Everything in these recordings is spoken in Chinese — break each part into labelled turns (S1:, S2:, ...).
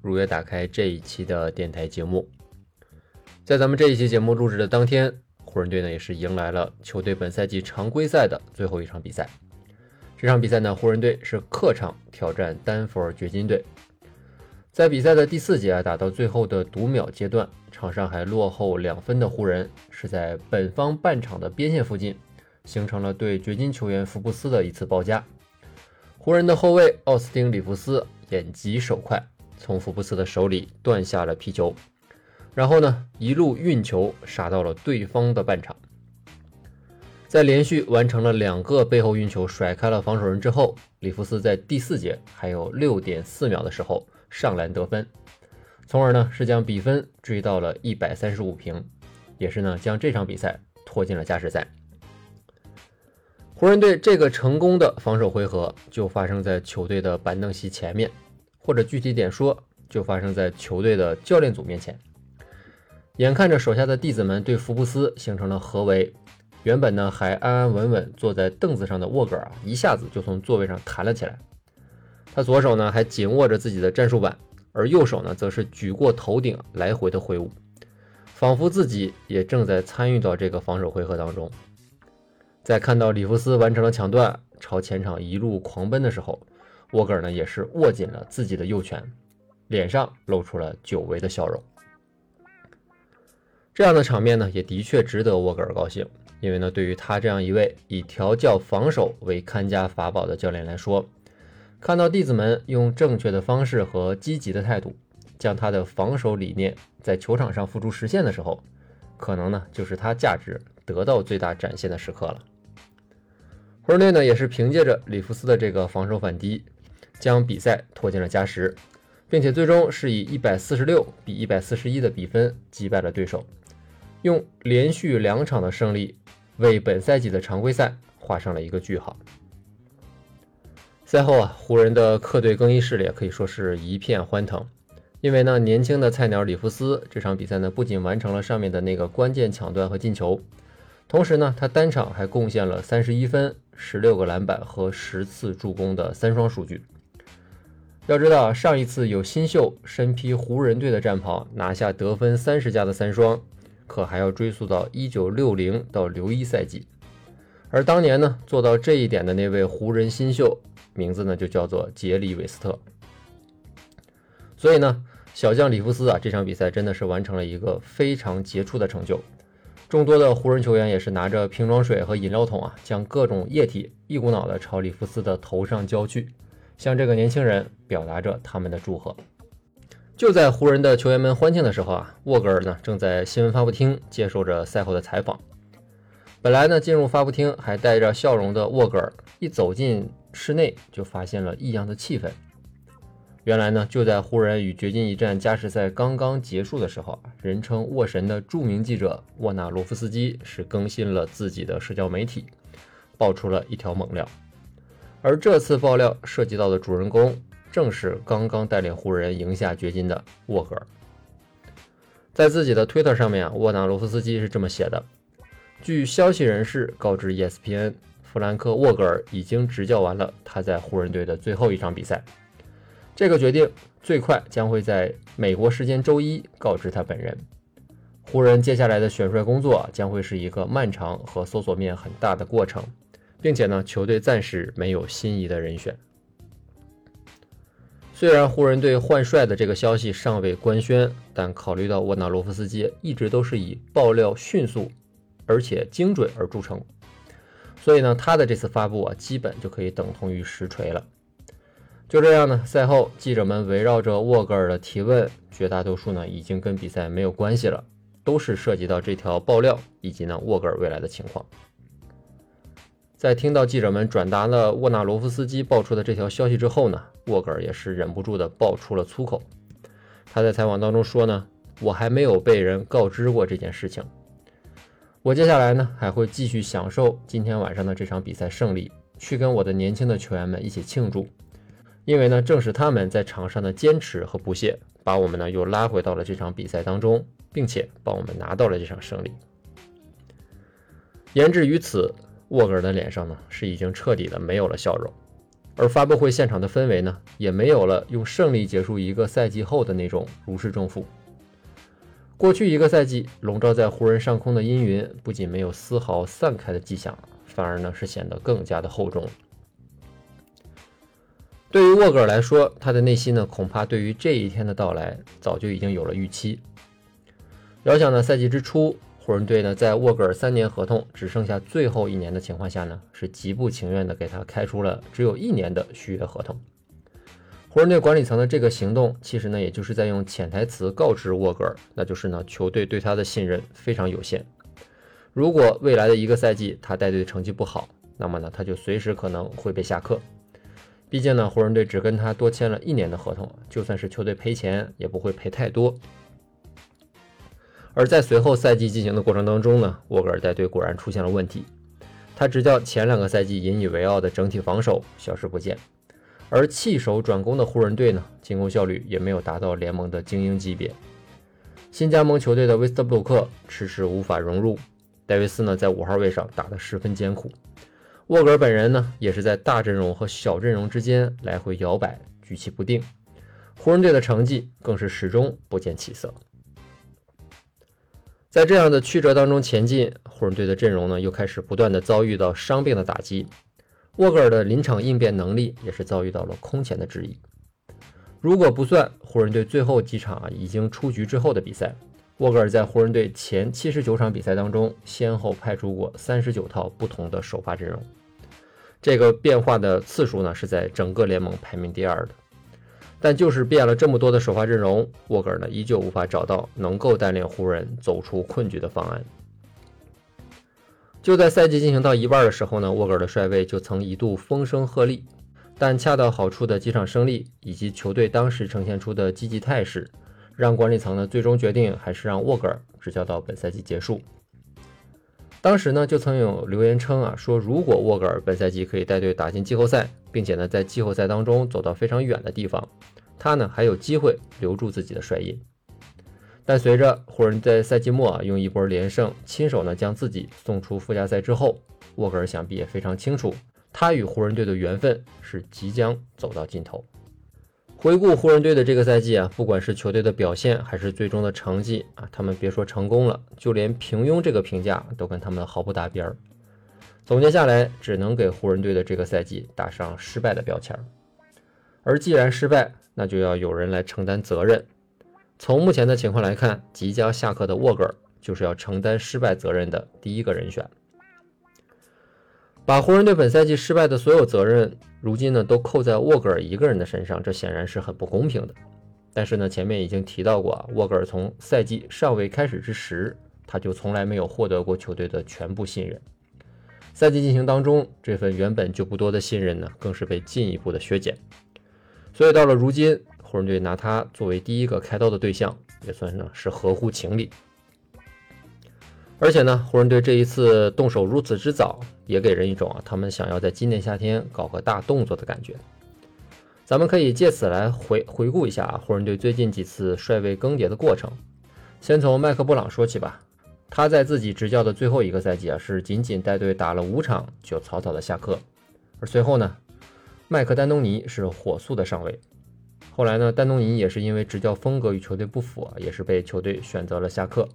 S1: 如约打开这一期的电台节目，在咱们这一期节目录制的当天，湖人队呢也是迎来了球队本赛季常规赛的最后一场比赛。这场比赛呢，湖人队是客场挑战丹佛掘金队。在比赛的第四节啊，打到最后的读秒阶段，场上还落后两分的湖人是在本方半场的边线附近，形成了对掘金球员福布斯的一次包夹。湖人的后卫奥斯汀·里弗斯眼疾手快。从福布斯的手里断下了皮球，然后呢，一路运球杀到了对方的半场。在连续完成了两个背后运球甩开了防守人之后，里弗斯在第四节还有六点四秒的时候上篮得分，从而呢是将比分追到了一百三十五平，也是呢将这场比赛拖进了加时赛。湖人队这个成功的防守回合就发生在球队的板凳席前面。或者具体点说，就发生在球队的教练组面前。眼看着手下的弟子们对福布斯形成了合围，原本呢还安安稳稳坐在凳子上的沃格尔啊，一下子就从座位上弹了起来。他左手呢还紧握着自己的战术板，而右手呢则是举过头顶来回的挥舞，仿佛自己也正在参与到这个防守回合当中。在看到里弗斯完成了抢断，朝前场一路狂奔的时候。沃格尔呢，也是握紧了自己的右拳，脸上露出了久违的笑容。这样的场面呢，也的确值得沃格尔高兴，因为呢，对于他这样一位以调教防守为看家法宝的教练来说，看到弟子们用正确的方式和积极的态度，将他的防守理念在球场上付诸实现的时候，可能呢，就是他价值得到最大展现的时刻了。湖人队呢，也是凭借着里弗斯的这个防守反击。将比赛拖进了加时，并且最终是以一百四十六比一百四十一的比分击败了对手，用连续两场的胜利为本赛季的常规赛画上了一个句号。赛后啊，湖人的客队更衣室里可以说是一片欢腾，因为呢，年轻的菜鸟里弗斯这场比赛呢，不仅完成了上面的那个关键抢断和进球，同时呢，他单场还贡献了三十一分、十六个篮板和十次助攻的三双数据。要知道，上一次有新秀身披湖人队的战袍拿下得分三十加的三双，可还要追溯到一九六零到六一赛季。而当年呢，做到这一点的那位湖人新秀，名字呢就叫做杰里韦斯特。所以呢，小将里弗斯啊，这场比赛真的是完成了一个非常杰出的成就。众多的湖人球员也是拿着瓶装水和饮料桶啊，将各种液体一股脑的朝里弗斯的头上浇去。向这个年轻人表达着他们的祝贺。就在湖人的球员们欢庆的时候啊，沃格尔呢正在新闻发布厅接受着赛后的采访。本来呢，进入发布厅还带着笑容的沃格尔，一走进室内就发现了异样的气氛。原来呢，就在湖人与掘金一战加时赛刚刚结束的时候，人称“沃神”的著名记者沃纳罗夫斯基是更新了自己的社交媒体，爆出了一条猛料。而这次爆料涉及到的主人公，正是刚刚带领湖人赢下掘金的沃格尔。在自己的推特上面啊，沃纳罗夫斯基是这么写的：据消息人士告知 ESPN，弗兰克·沃格尔已经执教完了他在湖人队的最后一场比赛。这个决定最快将会在美国时间周一告知他本人。湖人接下来的选帅工作将会是一个漫长和搜索面很大的过程。并且呢，球队暂时没有心仪的人选。虽然湖人队换帅的这个消息尚未官宣，但考虑到沃纳罗夫斯基一直都是以爆料迅速而且精准而著称，所以呢，他的这次发布啊，基本就可以等同于实锤了。就这样呢，赛后记者们围绕着沃格尔的提问，绝大多数呢已经跟比赛没有关系了，都是涉及到这条爆料以及呢沃格尔未来的情况。在听到记者们转达了沃纳罗夫斯基爆出的这条消息之后呢，沃格尔也是忍不住的爆出了粗口。他在采访当中说呢：“我还没有被人告知过这件事情。我接下来呢还会继续享受今天晚上的这场比赛胜利，去跟我的年轻的球员们一起庆祝。因为呢，正是他们在场上的坚持和不懈，把我们呢又拉回到了这场比赛当中，并且帮我们拿到了这场胜利。”言至于此，沃格尔的脸上呢是已经彻底的没有了笑容。而发布会现场的氛围呢，也没有了用胜利结束一个赛季后的那种如释重负。过去一个赛季笼罩在湖人上空的阴云，不仅没有丝毫散开的迹象，反而呢是显得更加的厚重。对于沃格尔来说，他的内心呢，恐怕对于这一天的到来早就已经有了预期。遥想呢，赛季之初。湖人队呢，在沃格尔三年合同只剩下最后一年的情况下呢，是极不情愿的给他开出了只有一年的续约合同。湖人队管理层的这个行动，其实呢，也就是在用潜台词告知沃格尔，那就是呢，球队对他的信任非常有限。如果未来的一个赛季他带队成绩不好，那么呢，他就随时可能会被下课。毕竟呢，湖人队只跟他多签了一年的合同，就算是球队赔钱，也不会赔太多。而在随后赛季进行的过程当中呢，沃格尔带队果然出现了问题。他执教前两个赛季引以为傲的整体防守消失不见，而弃守转攻的湖人队呢，进攻效率也没有达到联盟的精英级别。新加盟球队的威斯特布鲁克迟迟无法融入，戴维斯呢在五号位上打得十分艰苦，沃格尔本人呢也是在大阵容和小阵容之间来回摇摆，举棋不定。湖人队的成绩更是始终不见起色。在这样的曲折当中前进，湖人队的阵容呢又开始不断的遭遇到伤病的打击，沃格尔的临场应变能力也是遭遇到了空前的质疑。如果不算湖人队最后几场啊已经出局之后的比赛，沃格尔在湖人队前七十九场比赛当中，先后派出过三十九套不同的首发阵容，这个变化的次数呢是在整个联盟排名第二的。但就是变了这么多的首发阵容，沃格尔呢依旧无法找到能够带领湖人走出困局的方案。就在赛季进行到一半的时候呢，沃格尔的帅位就曾一度风声鹤唳，但恰到好处的几场胜利以及球队当时呈现出的积极态势，让管理层呢最终决定还是让沃格尔执教到本赛季结束。当时呢就曾有留言称啊，说如果沃格尔本赛季可以带队打进季后赛。并且呢，在季后赛当中走到非常远的地方，他呢还有机会留住自己的帅印。但随着湖人，在赛季末啊用一波连胜，亲手呢将自己送出附加赛之后，沃格尔想必也非常清楚，他与湖人队的缘分是即将走到尽头。回顾湖人队的这个赛季啊，不管是球队的表现，还是最终的成绩啊，他们别说成功了，就连平庸这个评价都跟他们毫不搭边儿。总结下来，只能给湖人队的这个赛季打上失败的标签。而既然失败，那就要有人来承担责任。从目前的情况来看，即将下课的沃格尔就是要承担失败责任的第一个人选。把湖人队本赛季失败的所有责任，如今呢都扣在沃格尔一个人的身上，这显然是很不公平的。但是呢，前面已经提到过啊，沃格尔从赛季尚未开始之时，他就从来没有获得过球队的全部信任。赛季进行当中，这份原本就不多的信任呢，更是被进一步的削减。所以到了如今，湖人队拿他作为第一个开刀的对象，也算呢是合乎情理。而且呢，湖人队这一次动手如此之早，也给人一种啊，他们想要在今年夏天搞个大动作的感觉。咱们可以借此来回回顾一下啊，湖人队最近几次帅位更迭的过程。先从麦克布朗说起吧。他在自己执教的最后一个赛季啊，是仅仅带队打了五场就草草的下课。而随后呢，麦克丹东尼是火速的上位。后来呢，丹东尼也是因为执教风格与球队不符啊，也是被球队选择了下课。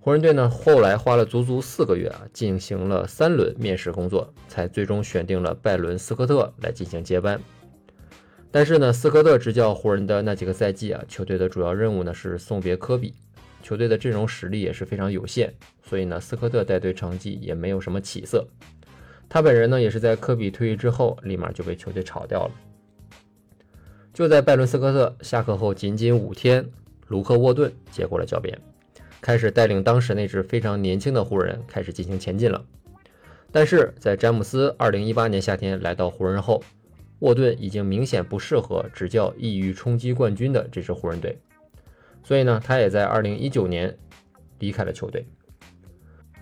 S1: 湖人队呢，后来花了足足四个月啊，进行了三轮面试工作，才最终选定了拜伦斯科特来进行接班。但是呢，斯科特执教湖人的那几个赛季啊，球队的主要任务呢是送别科比。球队的阵容实力也是非常有限，所以呢，斯科特带队成绩也没有什么起色。他本人呢，也是在科比退役之后，立马就被球队炒掉了。就在拜伦斯科特下课后仅仅五天，卢克沃顿接过了教鞭，开始带领当时那支非常年轻的湖人开始进行前进了。但是在詹姆斯2018年夏天来到湖人后，沃顿已经明显不适合执教意欲冲击冠军的这支湖人队。所以呢，他也在二零一九年离开了球队。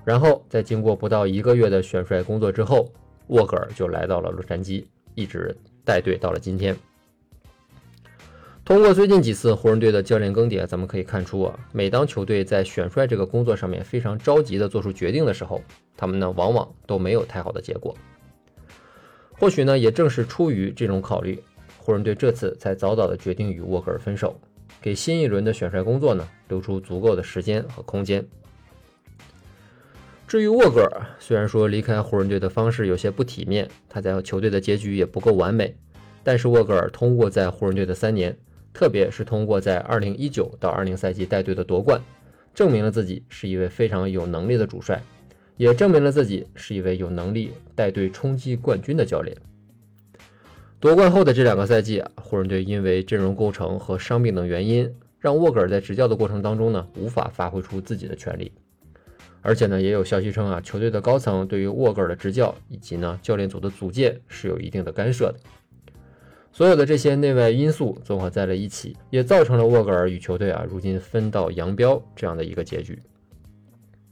S1: 然后在经过不到一个月的选帅工作之后，沃格尔就来到了洛杉矶，一直带队到了今天。通过最近几次湖人队的教练更迭，咱们可以看出啊，每当球队在选帅这个工作上面非常着急的做出决定的时候，他们呢往往都没有太好的结果。或许呢，也正是出于这种考虑，湖人队这次才早早的决定与沃格尔分手，给新一轮的选帅工作呢留出足够的时间和空间。至于沃格尔，虽然说离开湖人队的方式有些不体面，他在球队的结局也不够完美，但是沃格尔通过在湖人队的三年。特别是通过在二零一九到二零赛季带队的夺冠，证明了自己是一位非常有能力的主帅，也证明了自己是一位有能力带队冲击冠军的教练。夺冠后的这两个赛季啊，湖人队因为阵容构成和伤病等原因，让沃格尔在执教的过程当中呢，无法发挥出自己的全力。而且呢，也有消息称啊，球队的高层对于沃格尔的执教以及呢教练组的组建是有一定的干涉的。所有的这些内外因素综合在了一起，也造成了沃格尔与球队啊如今分道扬镳这样的一个结局。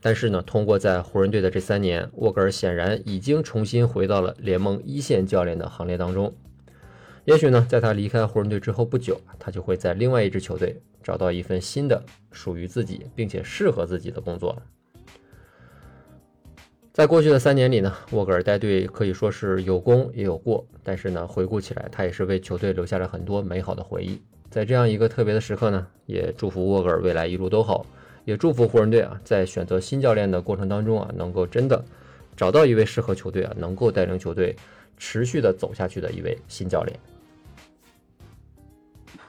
S1: 但是呢，通过在湖人队的这三年，沃格尔显然已经重新回到了联盟一线教练的行列当中。也许呢，在他离开湖人队之后不久，他就会在另外一支球队找到一份新的属于自己并且适合自己的工作。在过去的三年里呢，沃格尔带队可以说是有功也有过，但是呢，回顾起来，他也是为球队留下了很多美好的回忆。在这样一个特别的时刻呢，也祝福沃格尔未来一路都好，也祝福湖人队啊，在选择新教练的过程当中啊，能够真的找到一位适合球队啊，能够带领球队持续的走下去的一位新教练。